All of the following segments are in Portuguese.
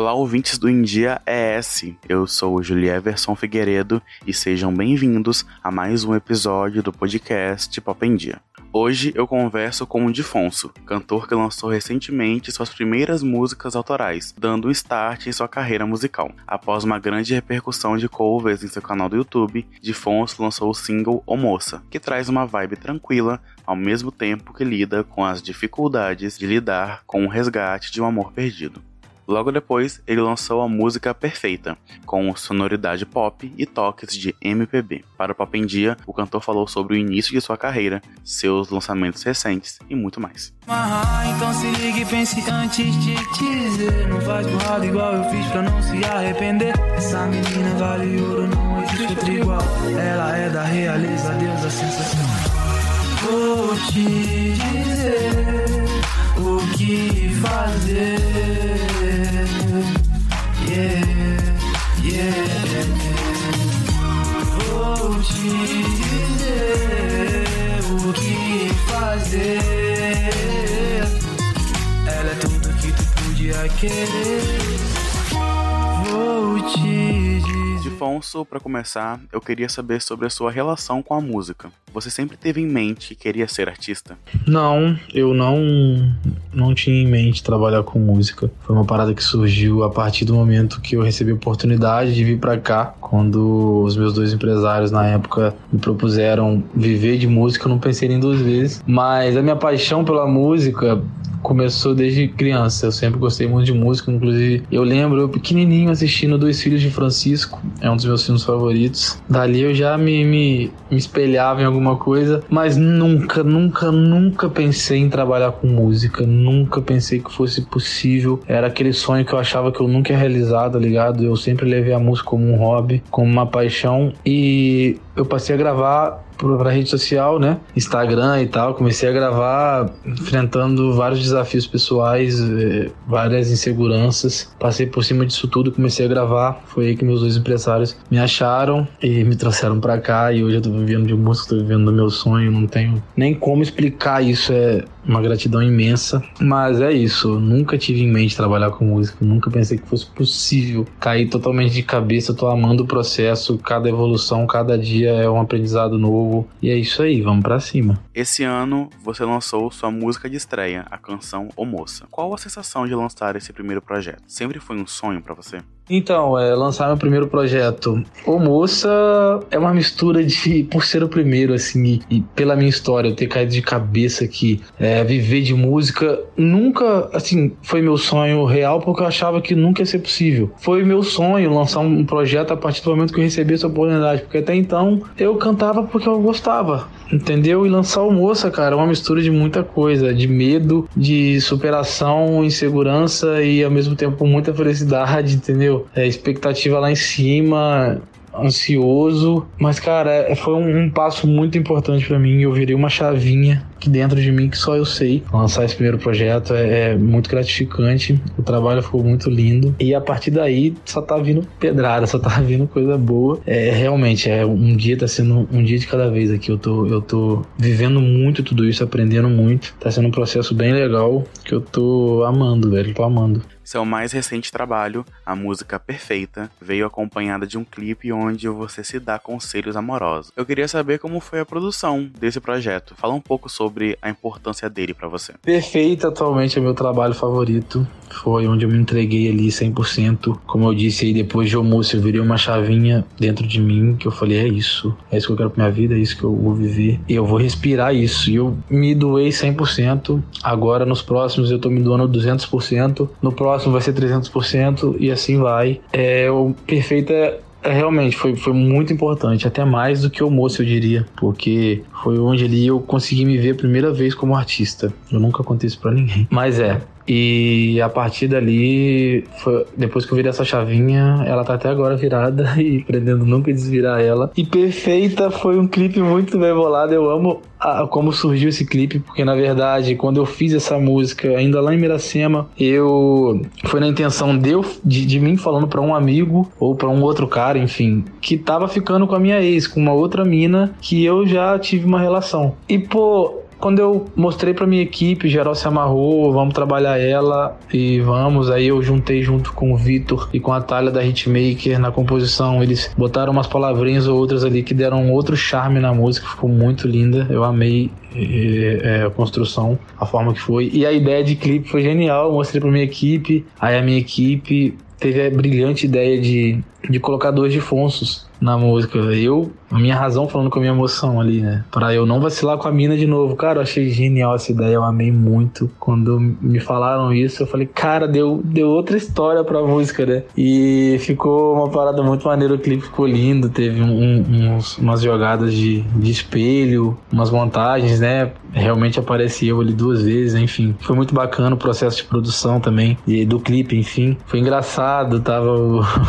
Olá, ouvintes do India ES. Eu sou o Julieverson Figueiredo e sejam bem-vindos a mais um episódio do podcast Pop em Dia. Hoje eu converso com o Difonso, cantor que lançou recentemente suas primeiras músicas autorais, dando um start em sua carreira musical. Após uma grande repercussão de covers em seu canal do YouTube, Difonso lançou o single O Moça, que traz uma vibe tranquila, ao mesmo tempo que lida com as dificuldades de lidar com o resgate de um amor perdido. Logo depois, ele lançou a música Perfeita, com sonoridade pop e toques de MPB. Para o Pop em Dia, o cantor falou sobre o início de sua carreira, seus lançamentos recentes e muito mais. Então é Vou te dizer querer Vou te dizer Difonso, para começar, eu queria saber sobre a sua relação com a música. Você sempre teve em mente que queria ser artista? Não, eu não não tinha em mente trabalhar com música. Foi uma parada que surgiu a partir do momento que eu recebi a oportunidade de vir para cá, quando os meus dois empresários na época me propuseram viver de música, eu não pensei nem duas vezes. Mas a minha paixão pela música começou desde criança. Eu sempre gostei muito de música, inclusive eu lembro eu pequenininho assistindo Dois Filhos de Francisco, é um dos meus filmes favoritos. Dali eu já me, me, me espelhava em alguma coisa, mas nunca, nunca, nunca pensei em trabalhar com música, nunca pensei que fosse possível. Era aquele sonho que eu achava que eu nunca ia realizar, tá ligado? Eu sempre levei a música como um hobby, como uma paixão e eu passei a gravar para rede social, né? Instagram e tal. Comecei a gravar enfrentando vários desafios pessoais, eh, várias inseguranças. Passei por cima disso tudo, comecei a gravar. Foi aí que meus dois empresários me acharam e me trouxeram para cá. E hoje eu tô vivendo de música, tô vivendo do meu sonho. Não tenho nem como explicar isso. É uma gratidão imensa. Mas é isso. nunca tive em mente trabalhar com música. Nunca pensei que fosse possível cair totalmente de cabeça. Eu tô amando o processo. Cada evolução, cada dia é um aprendizado novo novo. E é isso aí, vamos para cima. Esse ano você lançou sua música de estreia, a canção O Moça. Qual a sensação de lançar esse primeiro projeto? Sempre foi um sonho para você? Então, é, lançar meu primeiro projeto. O Moça é uma mistura de, por ser o primeiro, assim, e, e pela minha história, eu ter caído de cabeça aqui, é, viver de música, nunca, assim, foi meu sonho real, porque eu achava que nunca ia ser possível. Foi meu sonho lançar um projeto a partir do momento que eu recebi essa oportunidade, porque até então eu cantava porque eu gostava, entendeu? E lançar o Moça, cara, é uma mistura de muita coisa, de medo, de superação, insegurança e ao mesmo tempo muita felicidade, entendeu? É, expectativa lá em cima, ansioso, mas cara, é, foi um, um passo muito importante para mim. Eu virei uma chavinha que dentro de mim que só eu sei. Lançar esse primeiro projeto é, é, muito gratificante. O trabalho ficou muito lindo e a partir daí só tá vindo pedrada, só tá vindo coisa boa. É realmente é um dia tá sendo um dia de cada vez aqui. Eu tô eu tô vivendo muito tudo isso, aprendendo muito. Tá sendo um processo bem legal que eu tô amando, velho, tô amando. Seu mais recente trabalho, a música Perfeita, veio acompanhada de um clipe onde você se dá conselhos amorosos. Eu queria saber como foi a produção desse projeto. Fala um pouco sobre a importância dele para você. Perfeita atualmente é meu trabalho favorito. Foi onde eu me entreguei ali 100%. Como eu disse aí, depois de almoço, eu virei uma chavinha dentro de mim que eu falei: é isso, é isso que eu quero pra minha vida, é isso que eu vou viver. E eu vou respirar isso. E eu me doei 100%. Agora, nos próximos, eu tô me doando 200%. No próximo, próximo vai ser 300% e assim vai. É, o Perfeita é, realmente foi, foi muito importante, até mais do que o moço, eu diria, porque foi onde ali eu consegui me ver a primeira vez como artista. Eu nunca contei isso pra ninguém. Mas é, e a partir dali, foi, depois que eu virei essa chavinha, ela tá até agora virada e pretendo nunca desvirar ela. E Perfeita foi um clipe muito bem bolado. Eu amo a, como surgiu esse clipe, porque na verdade, quando eu fiz essa música, ainda lá em Miracema, eu. Foi na intenção de, eu, de, de mim falando para um amigo ou para um outro cara, enfim, que tava ficando com a minha ex, com uma outra mina que eu já tive uma relação. E pô, quando eu mostrei pra minha equipe, geral se amarrou, vamos trabalhar ela e vamos. Aí eu juntei junto com o Vitor e com a Thalia da Hitmaker na composição. Eles botaram umas palavrinhas ou outras ali que deram outro charme na música, ficou muito linda. Eu amei é, a construção, a forma que foi. E a ideia de clipe foi genial. Eu mostrei pra minha equipe. Aí a minha equipe teve a brilhante ideia de, de colocar dois difonsos na música. Eu, a minha razão falando com a minha emoção ali, né? Pra eu não vacilar com a mina de novo. Cara, eu achei genial essa ideia, eu amei muito. Quando me falaram isso, eu falei, cara, deu, deu outra história pra música, né? E ficou uma parada muito maneira, o clipe ficou lindo, teve um, uns, umas jogadas de, de espelho, umas montagens, né? Realmente apareci eu ali duas vezes, enfim. Foi muito bacana o processo de produção também, e do clipe, enfim. Foi engraçado, tava.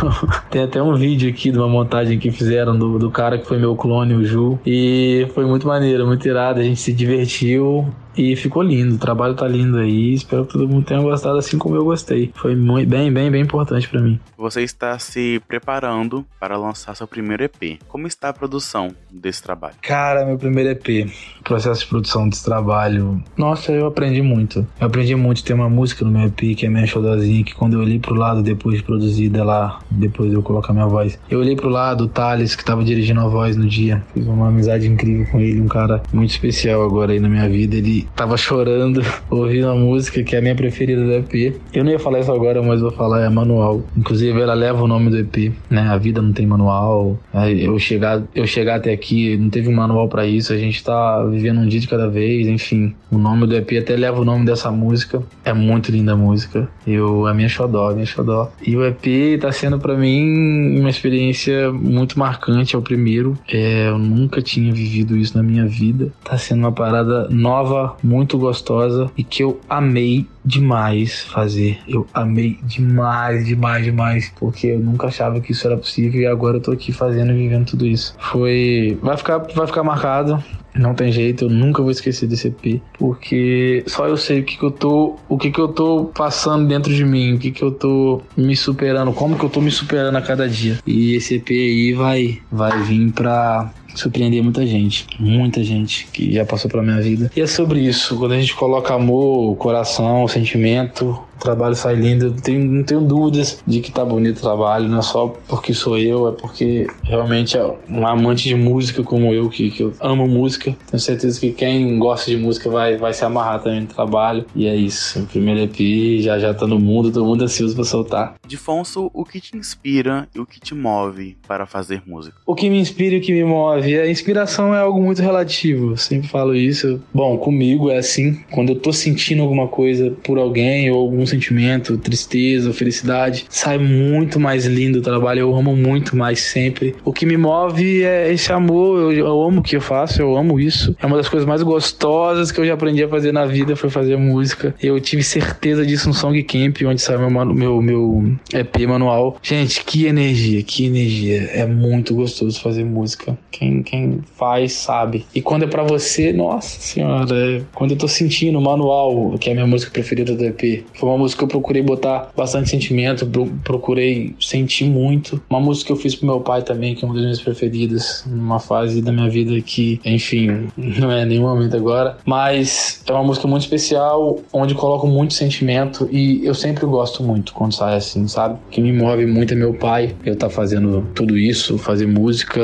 Tem até um vídeo aqui de uma montagem que fizeram do, do cara que foi meu clone, o Ju. E foi muito maneiro, muito irado. A gente se divertiu. E ficou lindo, o trabalho tá lindo aí. Espero que todo mundo tenha gostado assim como eu gostei. Foi muito, bem, bem, bem importante para mim. Você está se preparando para lançar seu primeiro EP. Como está a produção desse trabalho? Cara, meu primeiro EP, processo de produção desse trabalho. Nossa, eu aprendi muito. Eu aprendi muito. Tem uma música no meu EP que é minha xodozinha, que quando eu olhei pro lado depois de produzida lá, depois de eu colocar minha voz, eu olhei pro lado, o Thales, que tava dirigindo a voz no dia. Fiz uma amizade incrível com ele, um cara muito especial agora aí na minha vida. Ele tava chorando ouvindo a música que é a minha preferida do EP. Eu não ia falar isso agora, mas vou falar, é manual. Inclusive ela leva o nome do EP, né? A vida não tem manual. Eu chegar, eu chegar até aqui, não teve um manual para isso. A gente tá vivendo um dia de cada vez, enfim. O nome do EP até leva o nome dessa música. É muito linda a música. Eu, a minha xodó, a minha xodó. E o EP tá sendo para mim uma experiência muito marcante, é o primeiro. É, eu nunca tinha vivido isso na minha vida. Tá sendo uma parada nova muito gostosa e que eu amei demais fazer. Eu amei demais, demais, demais, porque eu nunca achava que isso era possível e agora eu tô aqui fazendo e vivendo tudo isso. Foi, vai ficar, vai ficar marcado. Não tem jeito, eu nunca vou esquecer desse EP, porque só eu sei o que, que eu tô, o que, que eu tô passando dentro de mim, o que, que eu tô me superando, como que eu tô me superando a cada dia. E esse EP aí vai, vai vir pra surpreender muita gente, muita gente que já passou pela minha vida. E é sobre isso, quando a gente coloca amor, coração, sentimento, o trabalho sai lindo. Eu tenho, não tenho dúvidas de que tá bonito o trabalho, não é só porque sou eu, é porque realmente é um amante de música como eu, que, que eu amo música. Tenho certeza que quem gosta de música vai, vai se amarrar também no trabalho. E é isso. O primeiro EP já já tá no mundo, todo mundo ansioso pra soltar. Difonso, o que te inspira e o que te move para fazer música? O que me inspira e o que me move? A inspiração é algo muito relativo. Eu sempre falo isso. Bom, comigo é assim. Quando eu tô sentindo alguma coisa por alguém ou algum sentimento, tristeza, felicidade, sai muito mais lindo o trabalho. Eu amo muito mais sempre. O que me move é esse amor. Eu, eu amo o que eu faço, eu amo isso. É uma das coisas mais gostosas que eu já aprendi a fazer na vida foi fazer música. Eu tive certeza disso no Song Camp, onde saiu meu, meu, meu EP manual. Gente, que energia, que energia. É muito gostoso fazer música. Quem, quem faz sabe. E quando é para você, nossa senhora, é, quando eu tô sentindo o manual, que é a minha música preferida do EP, foi uma música que eu procurei botar bastante sentimento, procurei sentir muito. Uma música que eu fiz pro meu pai também, que é uma das minhas preferidas, numa fase da minha vida que, enfim, não é nenhum momento agora, mas é uma música muito especial, onde coloco muito sentimento e eu sempre gosto muito quando sai assim, sabe? O que me move muito é meu pai, eu tá fazendo tudo isso, fazer música,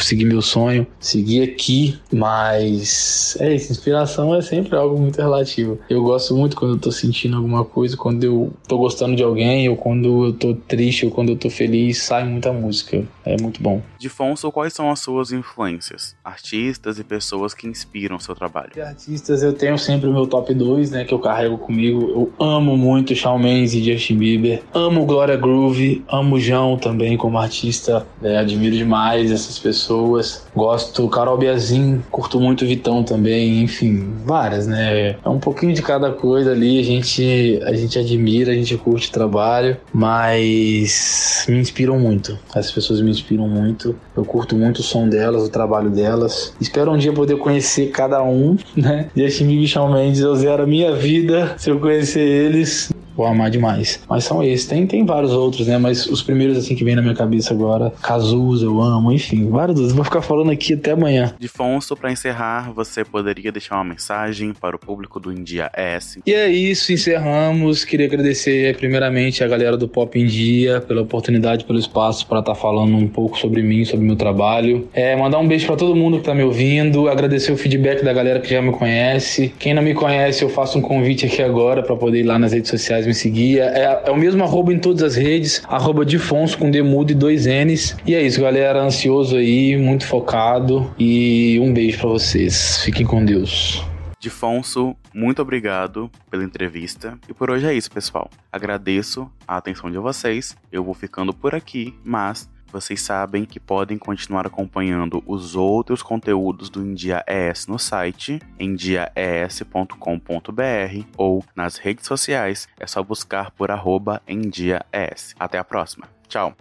seguir meu sonho, seguir aqui, mas é isso, inspiração é sempre algo muito relativo. Eu gosto muito quando eu tô sentindo alguma coisa coisa, quando eu tô gostando de alguém, ou quando eu tô triste, ou quando eu tô feliz, sai muita música. É muito bom. Difonso, quais são as suas influências? Artistas e pessoas que inspiram o seu trabalho? De artistas, eu tenho sempre o meu top 2, né, que eu carrego comigo. Eu amo muito Shawn Mendes e Justin Bieber. Amo Gloria Groove, amo João também como artista. É, admiro demais essas pessoas. Gosto Carol Biazin, curto muito Vitão também, enfim, várias, né? É um pouquinho de cada coisa ali, a gente, a gente admira, a gente curte o trabalho, mas me inspiram muito. As pessoas me inspiram muito. Eu curto muito o som delas, o trabalho delas. Espero um dia poder conhecer cada um, né? E Shawn Mendes, eu zero a minha vida se eu conhecer eles vou amar demais. Mas são esses. Tem, tem vários outros, né? Mas os primeiros, assim, que vem na minha cabeça agora, Cazuza, eu amo, enfim, vários outros. Vou ficar falando aqui até amanhã. Difonso, para encerrar, você poderia deixar uma mensagem para o público do India S? E é isso, encerramos. Queria agradecer primeiramente a galera do Pop em Dia pela oportunidade, pelo espaço para estar tá falando um pouco sobre mim, sobre meu trabalho. É, mandar um beijo para todo mundo que tá me ouvindo, agradecer o feedback da galera que já me conhece. Quem não me conhece, eu faço um convite aqui agora para poder ir lá nas redes sociais me seguir. É, é o mesmo arroba em todas as redes, arroba Difonso com Demudo e dois N's. E é isso, galera. Ansioso aí, muito focado. E um beijo para vocês. Fiquem com Deus. Difonso, muito obrigado pela entrevista. E por hoje é isso, pessoal. Agradeço a atenção de vocês. Eu vou ficando por aqui, mas vocês sabem que podem continuar acompanhando os outros conteúdos do India ES no site endiaes.com.br ou nas redes sociais é só buscar por arroba EndiaES. Até a próxima. Tchau!